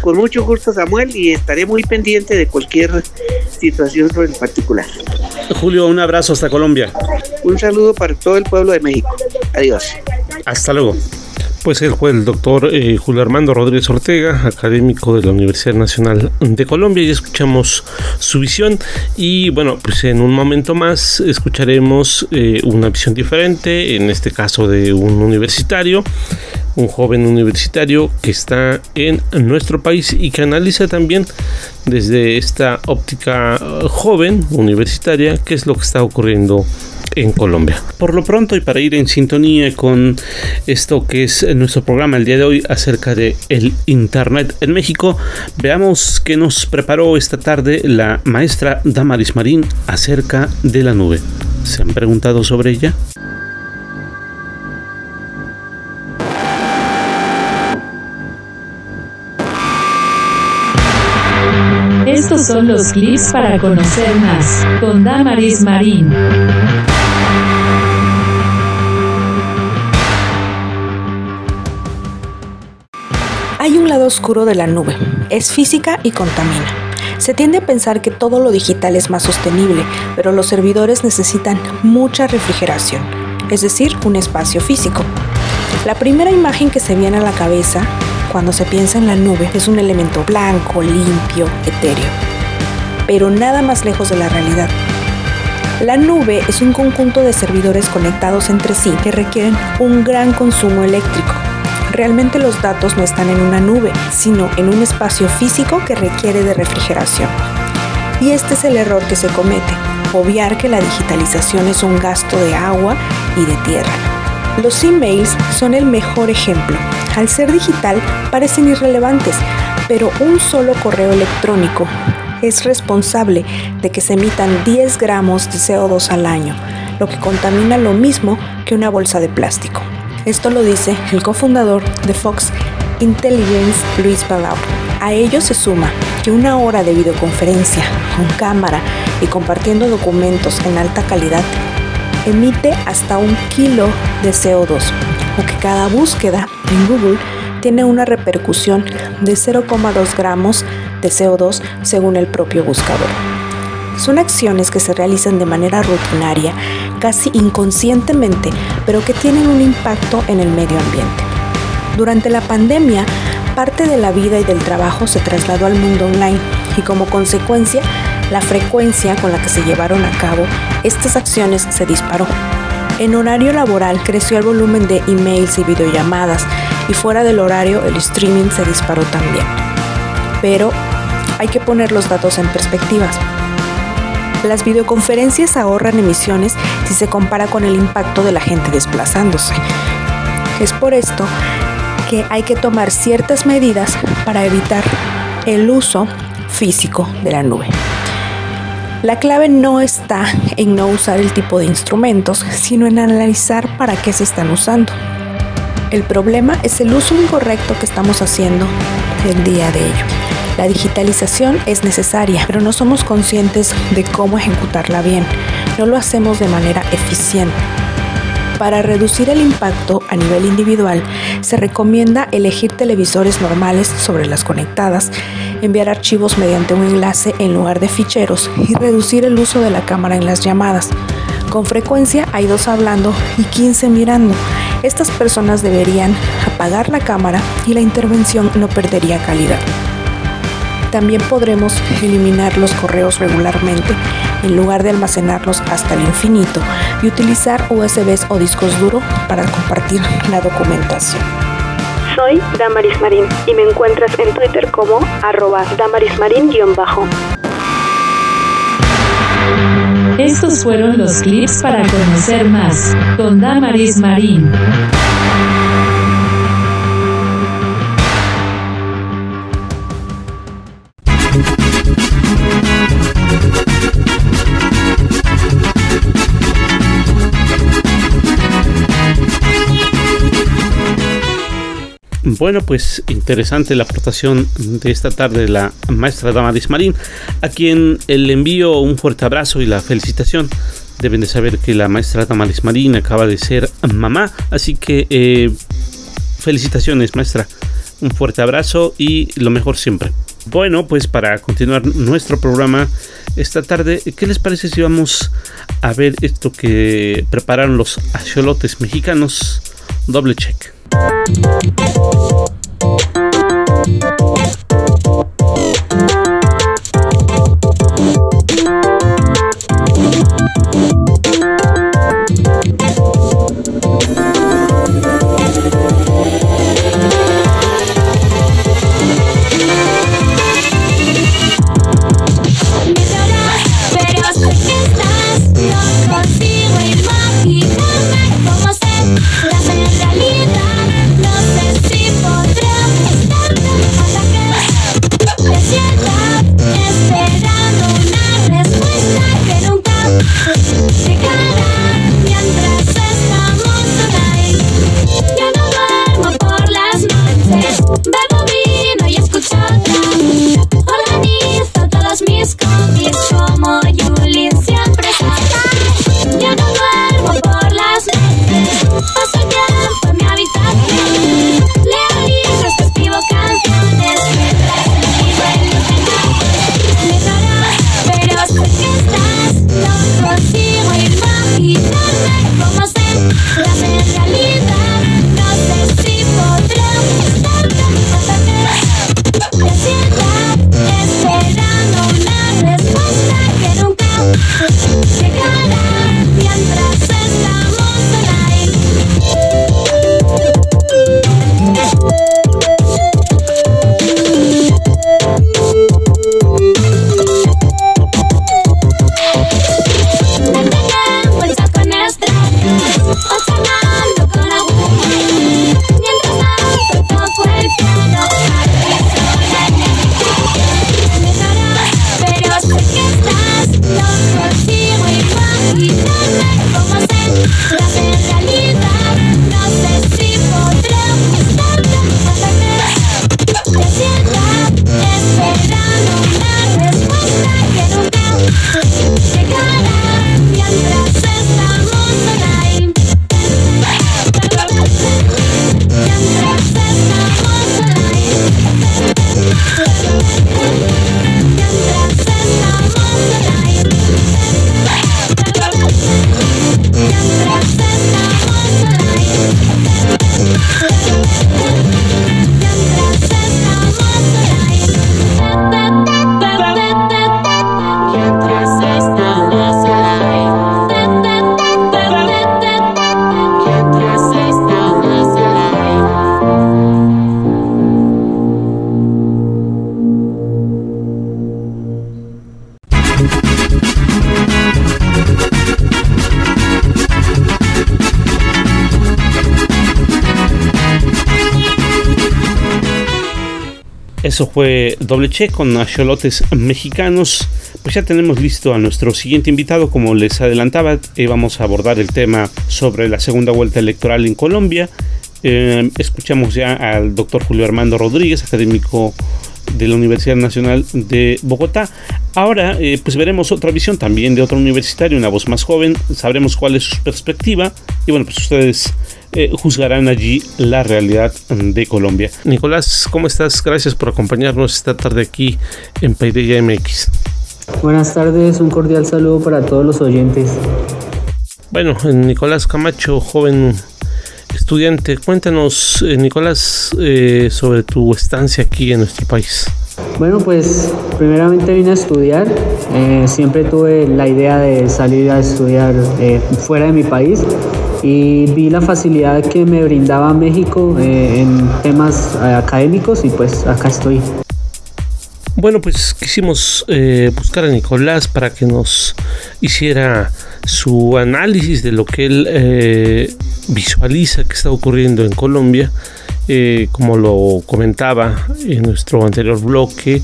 Con mucho gusto, Samuel, y estaré muy pendiente de cualquier situación sobre el particular. Julio, un abrazo hasta Colombia. Un saludo para todo el pueblo de México. Adiós. Hasta luego. Pues él fue el doctor eh, Julio Armando Rodríguez Ortega, académico de la Universidad Nacional de Colombia, y escuchamos su visión. Y bueno, pues en un momento más escucharemos eh, una visión diferente, en este caso de un universitario, un joven universitario que está en nuestro país y que analiza también desde esta óptica eh, joven universitaria qué es lo que está ocurriendo en Colombia. Por lo pronto y para ir en sintonía con esto que es nuestro programa el día de hoy acerca de el internet en México, veamos qué nos preparó esta tarde la maestra Damaris Marín acerca de la nube. ¿Se han preguntado sobre ella? Estos son los clips para conocer más con Damaris Marín. Oscuro de la nube, es física y contamina. Se tiende a pensar que todo lo digital es más sostenible, pero los servidores necesitan mucha refrigeración, es decir, un espacio físico. La primera imagen que se viene a la cabeza cuando se piensa en la nube es un elemento blanco, limpio, etéreo, pero nada más lejos de la realidad. La nube es un conjunto de servidores conectados entre sí que requieren un gran consumo eléctrico. Realmente los datos no están en una nube, sino en un espacio físico que requiere de refrigeración. Y este es el error que se comete, obviar que la digitalización es un gasto de agua y de tierra. Los emails son el mejor ejemplo. Al ser digital parecen irrelevantes, pero un solo correo electrónico es responsable de que se emitan 10 gramos de CO2 al año, lo que contamina lo mismo que una bolsa de plástico. Esto lo dice el cofundador de Fox Intelligence, Luis Palau. A ello se suma que una hora de videoconferencia con cámara y compartiendo documentos en alta calidad emite hasta un kilo de CO2 o que cada búsqueda en Google tiene una repercusión de 0,2 gramos de CO2 según el propio buscador. Son acciones que se realizan de manera rutinaria, casi inconscientemente, pero que tienen un impacto en el medio ambiente. Durante la pandemia, parte de la vida y del trabajo se trasladó al mundo online y como consecuencia, la frecuencia con la que se llevaron a cabo estas acciones se disparó. En horario laboral creció el volumen de emails y videollamadas y fuera del horario el streaming se disparó también. Pero hay que poner los datos en perspectivas. Las videoconferencias ahorran emisiones si se compara con el impacto de la gente desplazándose. Es por esto que hay que tomar ciertas medidas para evitar el uso físico de la nube. La clave no está en no usar el tipo de instrumentos, sino en analizar para qué se están usando. El problema es el uso incorrecto que estamos haciendo el día de ello. La digitalización es necesaria, pero no somos conscientes de cómo ejecutarla bien. No lo hacemos de manera eficiente. Para reducir el impacto a nivel individual, se recomienda elegir televisores normales sobre las conectadas, enviar archivos mediante un enlace en lugar de ficheros y reducir el uso de la cámara en las llamadas. Con frecuencia hay dos hablando y 15 mirando. Estas personas deberían apagar la cámara y la intervención no perdería calidad. También podremos eliminar los correos regularmente en lugar de almacenarlos hasta el infinito y utilizar USBs o discos duros para compartir la documentación. Soy Damaris Marín y me encuentras en Twitter como arroba damarismarín-bajo. Estos fueron los clips para conocer más con Damaris Marín. Bueno, pues interesante la aportación de esta tarde de la maestra Damaris Marín, a quien le envío un fuerte abrazo y la felicitación. Deben de saber que la maestra Damaris Marín acaba de ser mamá, así que eh, felicitaciones maestra, un fuerte abrazo y lo mejor siempre. Bueno, pues para continuar nuestro programa esta tarde, ¿qué les parece si vamos a ver esto que prepararon los axolotes mexicanos? Doble check. Pero Eso fue doble che con acholotes mexicanos. Pues ya tenemos listo a nuestro siguiente invitado. Como les adelantaba, eh, vamos a abordar el tema sobre la segunda vuelta electoral en Colombia. Eh, escuchamos ya al doctor Julio Armando Rodríguez, académico de la Universidad Nacional de Bogotá. Ahora, eh, pues veremos otra visión también de otro universitario, una voz más joven. Sabremos cuál es su perspectiva. Y bueno, pues ustedes eh, juzgarán allí la realidad de Colombia. Nicolás, ¿cómo estás? Gracias por acompañarnos esta tarde aquí en Paideia MX. Buenas tardes, un cordial saludo para todos los oyentes. Bueno, Nicolás Camacho, joven estudiante, cuéntanos, eh, Nicolás, eh, sobre tu estancia aquí en nuestro país. Bueno, pues primeramente vine a estudiar. Eh, siempre tuve la idea de salir a estudiar fuera de mi país y vi la facilidad que me brindaba México en temas académicos y pues acá estoy. Bueno, pues quisimos eh, buscar a Nicolás para que nos hiciera su análisis de lo que él eh, visualiza que está ocurriendo en Colombia. Eh, como lo comentaba en nuestro anterior bloque,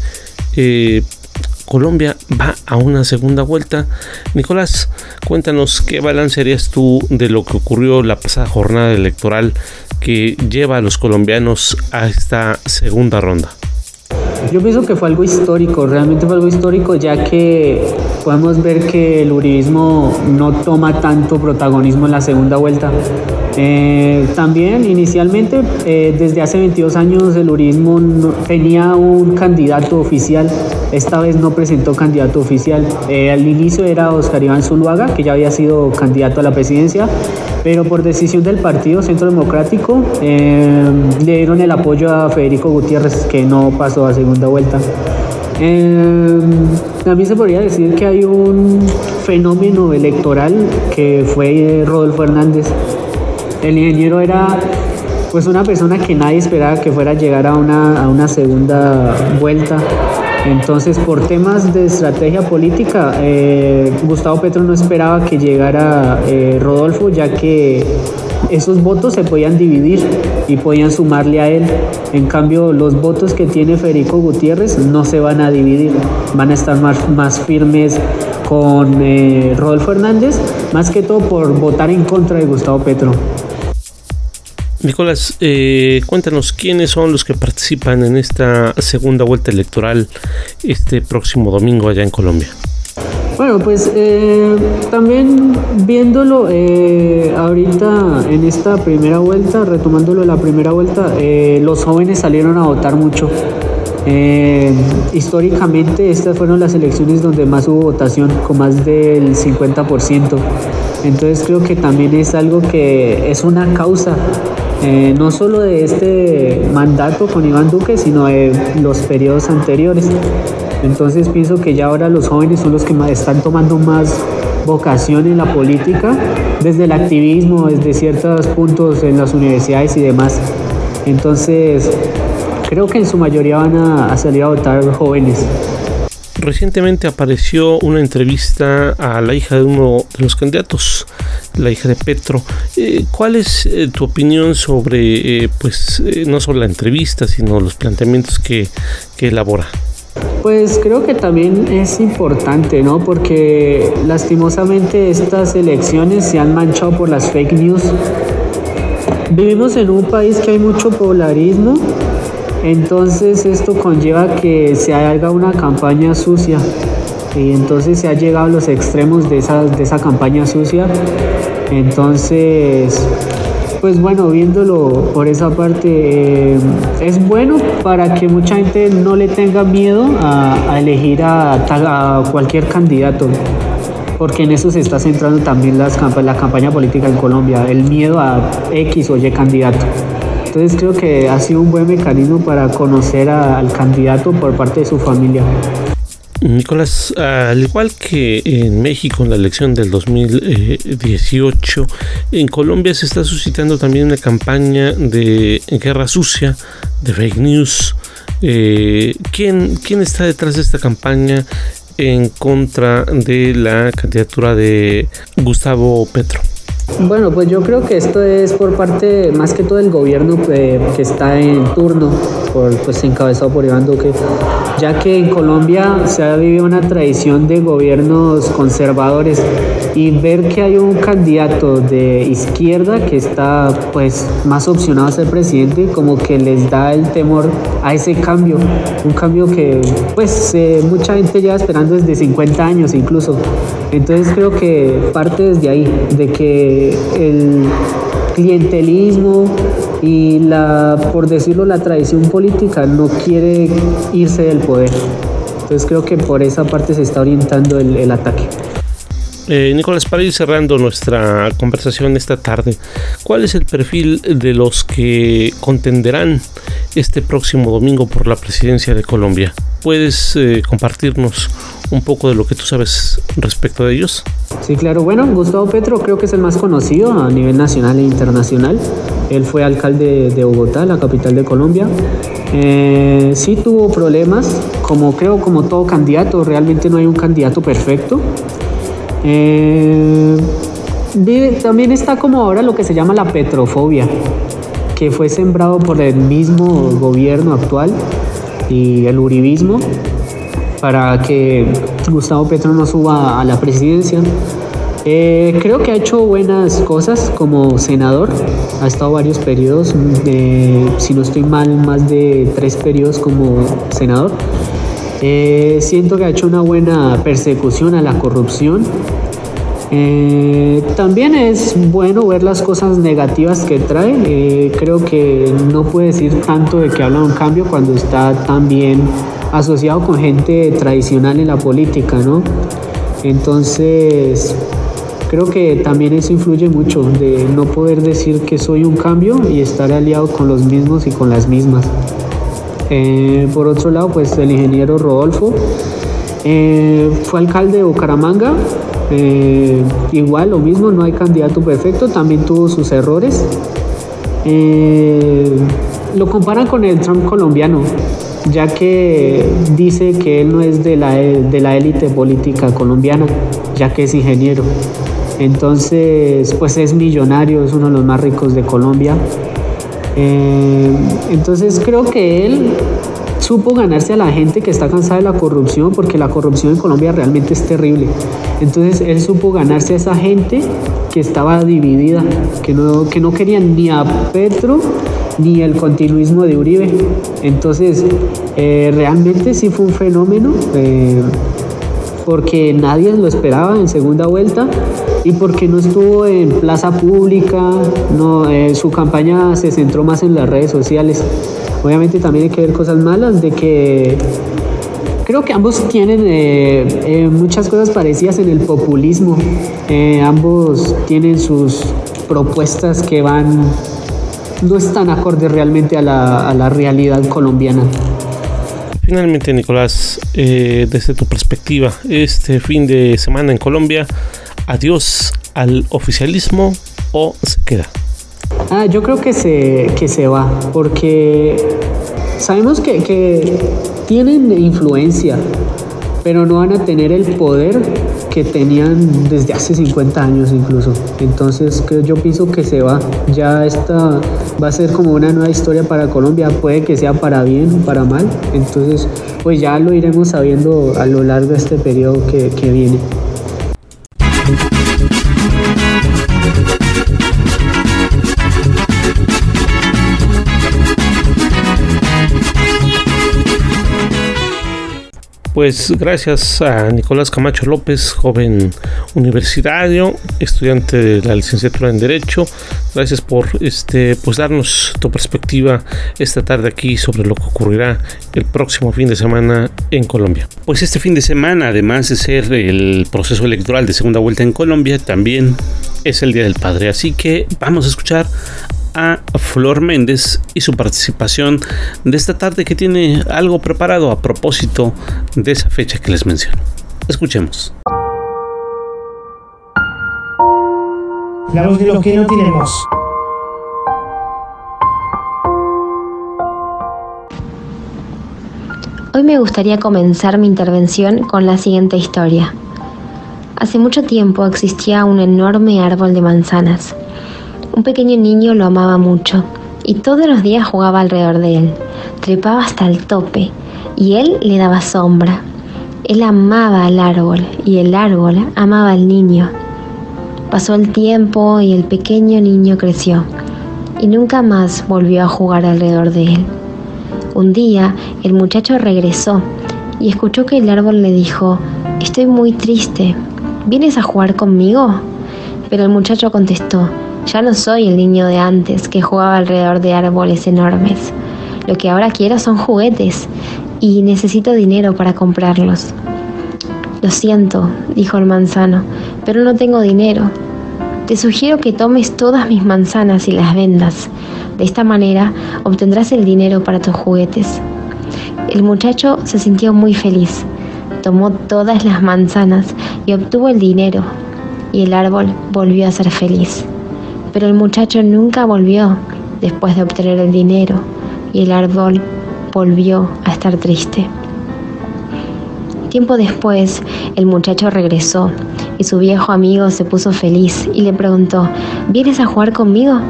Colombia va a una segunda vuelta. Nicolás, cuéntanos qué balance harías tú de lo que ocurrió la pasada jornada electoral que lleva a los colombianos a esta segunda ronda. Yo pienso que fue algo histórico, realmente fue algo histórico, ya que podemos ver que el uribismo no toma tanto protagonismo en la segunda vuelta. Eh, también inicialmente, eh, desde hace 22 años, el uribismo tenía un candidato oficial, esta vez no presentó candidato oficial. Eh, al inicio era Oscar Iván Zuluaga, que ya había sido candidato a la presidencia, pero por decisión del Partido Centro Democrático le dieron el apoyo a Federico Gutiérrez, que no pasó a segunda vuelta. Eh, también se podría decir que hay un fenómeno electoral que fue Rodolfo Hernández. El ingeniero era pues una persona que nadie esperaba que fuera a llegar a una, a una segunda vuelta. Entonces, por temas de estrategia política, eh, Gustavo Petro no esperaba que llegara eh, Rodolfo, ya que esos votos se podían dividir y podían sumarle a él. En cambio, los votos que tiene Federico Gutiérrez no se van a dividir, van a estar más, más firmes con eh, Rodolfo Hernández, más que todo por votar en contra de Gustavo Petro. Nicolás, eh, cuéntanos quiénes son los que participan en esta segunda vuelta electoral este próximo domingo allá en Colombia. Bueno, pues eh, también viéndolo eh, ahorita en esta primera vuelta, retomándolo la primera vuelta, los jóvenes salieron a votar mucho. históricamente estas fueron las elecciones donde más hubo votación, con más del 50%. Entonces creo que también es algo que es una causa eh, no solo de este mandato con Iván Duque, sino de los periodos anteriores. Entonces pienso que ya ahora los jóvenes son los que están tomando más vocación en la política, desde el activismo, desde ciertos puntos en las universidades y demás. Entonces, creo que en su mayoría van a salir a votar jóvenes. Recientemente apareció una entrevista a la hija de uno de los candidatos, la hija de Petro. Eh, ¿Cuál es eh, tu opinión sobre, eh, pues, no solo la entrevista, sino los planteamientos que, que elabora? Pues creo que también es importante, ¿no? Porque lastimosamente estas elecciones se han manchado por las fake news. Vivimos en un país que hay mucho polarismo entonces esto conlleva que se haga una campaña sucia y entonces se ha llegado a los extremos de esa, de esa campaña sucia. Entonces, pues bueno, viéndolo por esa parte, eh, es bueno para que mucha gente no le tenga miedo a, elegir a, cualquier candidato, porque en eso se está centrando también las, la campaña política en Colombia, el miedo a X o Y candidato. Entonces creo que ha sido un buen mecanismo para conocer al candidato por parte de su familia. Nicolás, al igual que en México en la elección del 2018, en Colombia se está suscitando también una campaña de guerra sucia, de fake news. Eh, ¿quién, ¿Quién está detrás de esta campaña en contra de la candidatura de Gustavo Petro? Bueno, pues yo creo que esto es por parte más que todo del gobierno eh, que está en turno, pues encabezado por Iván Duque, ya que en Colombia se ha vivido una tradición de gobiernos conservadores y ver que hay un candidato de izquierda que está pues más opcionado a ser presidente, como que les da el temor a ese cambio, un cambio que pues eh, mucha gente lleva esperando desde 50 años incluso. Entonces creo que parte desde ahí, de que el clientelismo y la, por decirlo, la tradición política no quiere irse del poder. Entonces creo que por esa parte se está orientando el, el ataque. Eh, Nicolás, para ir cerrando nuestra conversación esta tarde, ¿cuál es el perfil de los que contenderán este próximo domingo por la presidencia de Colombia? ¿Puedes eh, compartirnos un poco de lo que tú sabes respecto de ellos? Sí, claro. Bueno, Gustavo Petro creo que es el más conocido a nivel nacional e internacional. Él fue alcalde de Bogotá, la capital de Colombia. Eh, sí tuvo problemas, como creo como todo candidato, realmente no hay un candidato perfecto. Eh, también está como ahora lo que se llama la petrofobia, que fue sembrado por el mismo gobierno actual y el uribismo para que Gustavo Petro no suba a la presidencia. Eh, creo que ha hecho buenas cosas como senador, ha estado varios periodos, de, si no estoy mal, más de tres periodos como senador. Eh, siento que ha hecho una buena persecución a la corrupción. Eh, también es bueno ver las cosas negativas que trae. Eh, creo que no puede decir tanto de que habla de un cambio cuando está tan bien asociado con gente tradicional en la política, ¿no? Entonces, creo que también eso influye mucho de no poder decir que soy un cambio y estar aliado con los mismos y con las mismas. Eh, por otro lado, pues el ingeniero Rodolfo eh, fue alcalde de Bucaramanga. Eh, igual, lo mismo, no hay candidato perfecto, también tuvo sus errores. lo comparan con el Trump colombiano, ya que dice que él no es de la, de la élite política colombiana, ya que es ingeniero. Entonces, pues es millonario, es uno de los más ricos de Colombia. Eh, entonces creo que él supo ganarse a la gente que está cansada de la corrupción, porque la corrupción en Colombia realmente es terrible. Entonces él supo ganarse a esa gente que estaba dividida, que no, que no querían ni a Petro ni el continuismo de Uribe. Entonces eh, realmente sí fue un fenómeno. Eh, porque nadie lo esperaba en segunda vuelta y porque no estuvo en plaza pública, no, eh, su campaña se centró más en las redes sociales. Obviamente también hay que ver cosas malas de que creo que ambos tienen muchas cosas parecidas en el populismo. ambos tienen sus propuestas que van, no están acordes realmente a la, a la realidad colombiana. Finalmente, Nicolás, eh, desde tu perspectiva, este fin de semana en Colombia, adiós al oficialismo o se queda? Ah, yo creo que se, que se va, porque sabemos que, que tienen influencia, pero no van a tener el poder que tenían desde hace 50 años incluso. Entonces yo pienso que se va. Ya esta va a ser como una nueva historia para Colombia. Puede que sea para bien o para mal. Entonces pues ya lo iremos sabiendo a lo largo de este periodo que, que viene. Pues gracias a Nicolás Camacho López, joven universitario, estudiante de la licenciatura en Derecho. Gracias por este pues darnos tu perspectiva esta tarde aquí sobre lo que ocurrirá el próximo fin de semana en Colombia. Pues este fin de semana, además de ser el proceso electoral de segunda vuelta en Colombia, también es el Día del Padre. Así que vamos a escuchar a Flor Méndez y su participación de esta tarde que tiene algo preparado a propósito de esa fecha que les menciono. Escuchemos. La voz de lo que no tenemos. Hoy me gustaría comenzar mi intervención con la siguiente historia. Hace mucho tiempo existía un enorme árbol de manzanas. Un pequeño niño lo amaba mucho y todos los días jugaba alrededor de él. Trepaba hasta el tope y él le daba sombra. Él amaba al árbol y el árbol amaba al niño. Pasó el tiempo y el pequeño niño creció y nunca más volvió a jugar alrededor de él. Un día el muchacho regresó y escuchó que el árbol le dijo, Estoy muy triste, ¿vienes a jugar conmigo? Pero el muchacho contestó, ya no soy el niño de antes que jugaba alrededor de árboles enormes. Lo que ahora quiero son juguetes y necesito dinero para comprarlos. Lo siento, dijo el manzano, pero no tengo dinero. Te sugiero que tomes todas mis manzanas y las vendas. De esta manera obtendrás el dinero para tus juguetes. El muchacho se sintió muy feliz. Tomó todas las manzanas y obtuvo el dinero, y el árbol volvió a ser feliz. Pero el muchacho nunca volvió después de obtener el dinero, y el árbol volvió a estar triste. Tiempo después, el muchacho regresó y su viejo amigo se puso feliz y le preguntó, ¿vienes a jugar conmigo?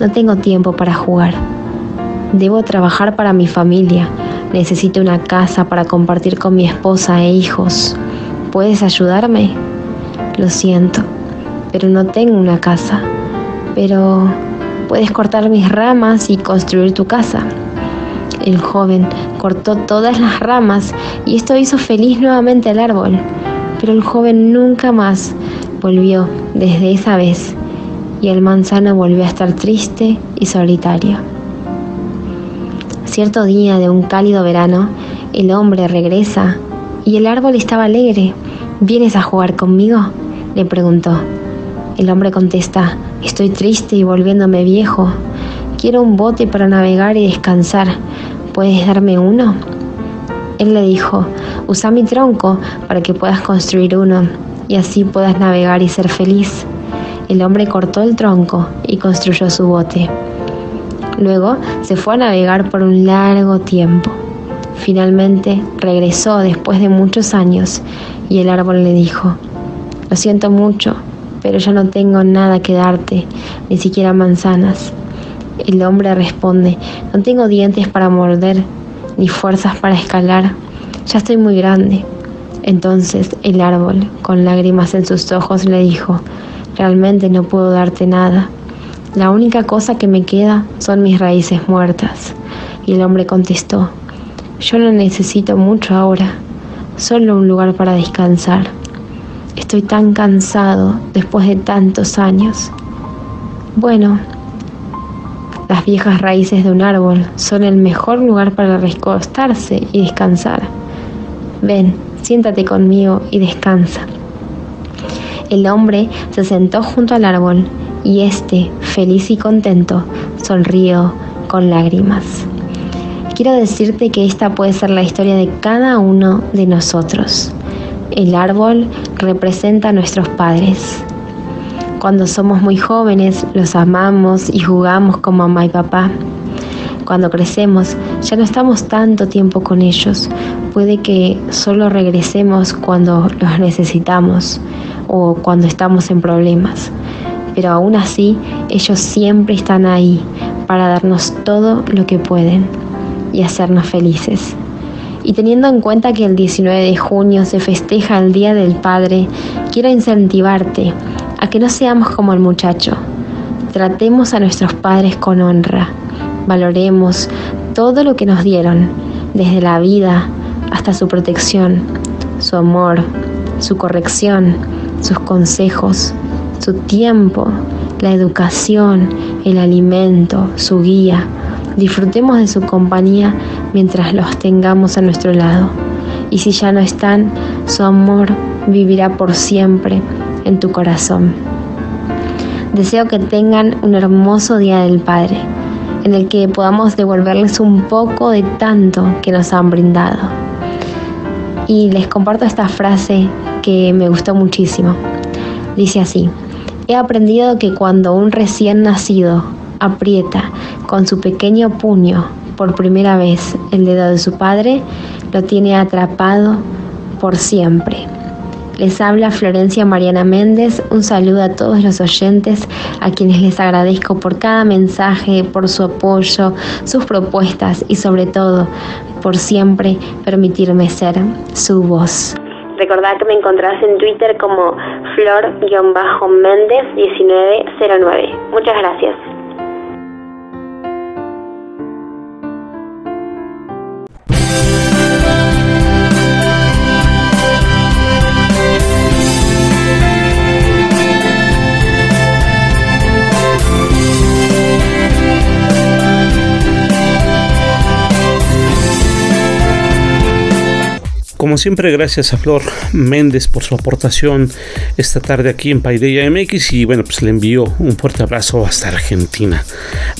No tengo tiempo para jugar. Debo trabajar para mi familia. Necesito una casa para compartir con mi esposa e hijos. ¿Puedes ayudarme? Lo siento, pero no tengo una casa. Pero puedes cortar mis ramas y construir tu casa. El joven cortó todas las ramas y esto hizo feliz nuevamente al árbol, pero el joven nunca más volvió desde esa vez y el manzano volvió a estar triste y solitario. Cierto día de un cálido verano, el hombre regresa y el árbol estaba alegre. ¿Vienes a jugar conmigo? le preguntó. El hombre contesta, estoy triste y volviéndome viejo. Quiero un bote para navegar y descansar. ¿Puedes darme uno? Él le dijo, usa mi tronco para que puedas construir uno y así puedas navegar y ser feliz. El hombre cortó el tronco y construyó su bote. Luego se fue a navegar por un largo tiempo. Finalmente regresó después de muchos años y el árbol le dijo, lo siento mucho, pero ya no tengo nada que darte, ni siquiera manzanas. El hombre responde, no tengo dientes para morder, ni fuerzas para escalar, ya estoy muy grande. Entonces el árbol, con lágrimas en sus ojos, le dijo, realmente no puedo darte nada. La única cosa que me queda son mis raíces muertas. Y el hombre contestó, yo no necesito mucho ahora, solo un lugar para descansar. Estoy tan cansado después de tantos años. Bueno, las viejas raíces de un árbol son el mejor lugar para recostarse y descansar. Ven, siéntate conmigo y descansa. El hombre se sentó junto al árbol y éste, feliz y contento, sonrió con lágrimas. Quiero decirte que esta puede ser la historia de cada uno de nosotros. El árbol representa a nuestros padres. Cuando somos muy jóvenes, los amamos y jugamos como mamá y papá. Cuando crecemos, ya no estamos tanto tiempo con ellos. Puede que solo regresemos cuando los necesitamos o cuando estamos en problemas. Pero aún así, ellos siempre están ahí para darnos todo lo que pueden y hacernos felices. Y teniendo en cuenta que el 19 de junio se festeja el Día del Padre, quiero incentivarte a que no seamos como el muchacho. Tratemos a nuestros padres con honra. Valoremos todo lo que nos dieron, desde la vida hasta su protección, su amor, su corrección, sus consejos, su tiempo, la educación, el alimento, su guía. Disfrutemos de su compañía mientras los tengamos a nuestro lado. Y si ya no están, su amor vivirá por siempre en tu corazón. Deseo que tengan un hermoso Día del Padre, en el que podamos devolverles un poco de tanto que nos han brindado. Y les comparto esta frase que me gustó muchísimo. Dice así, he aprendido que cuando un recién nacido aprieta con su pequeño puño por primera vez el dedo de su padre, lo tiene atrapado por siempre. Les habla Florencia Mariana Méndez. Un saludo a todos los oyentes, a quienes les agradezco por cada mensaje, por su apoyo, sus propuestas y sobre todo por siempre permitirme ser su voz. Recordad que me encontrás en Twitter como flor-méndez1909. Muchas gracias. Como siempre, gracias a Flor Méndez por su aportación esta tarde aquí en Paideia MX y bueno, pues le envío un fuerte abrazo hasta Argentina.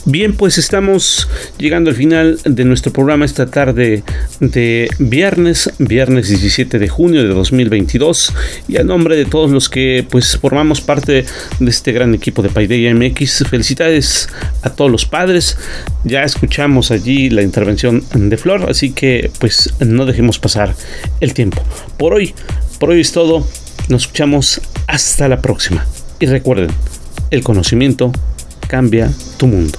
Bien, pues estamos llegando al final de nuestro programa esta tarde de viernes, viernes 17 de junio de 2022 y a nombre de todos los que pues formamos parte de este gran equipo de Paideia MX, felicidades a todos los padres. Ya escuchamos allí la intervención de Flor, así que pues no dejemos pasar el tiempo. Por hoy, por hoy es todo. Nos escuchamos hasta la próxima. Y recuerden, el conocimiento cambia tu mundo.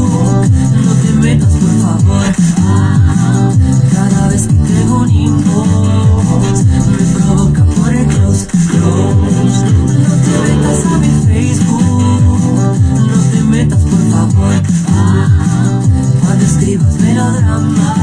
de menos, por favor. Ah, cada vez que te unimos Me provoca por el close, close. No te metas a mi Facebook No te metas, por favor. Ah, Cuando escribas melodrama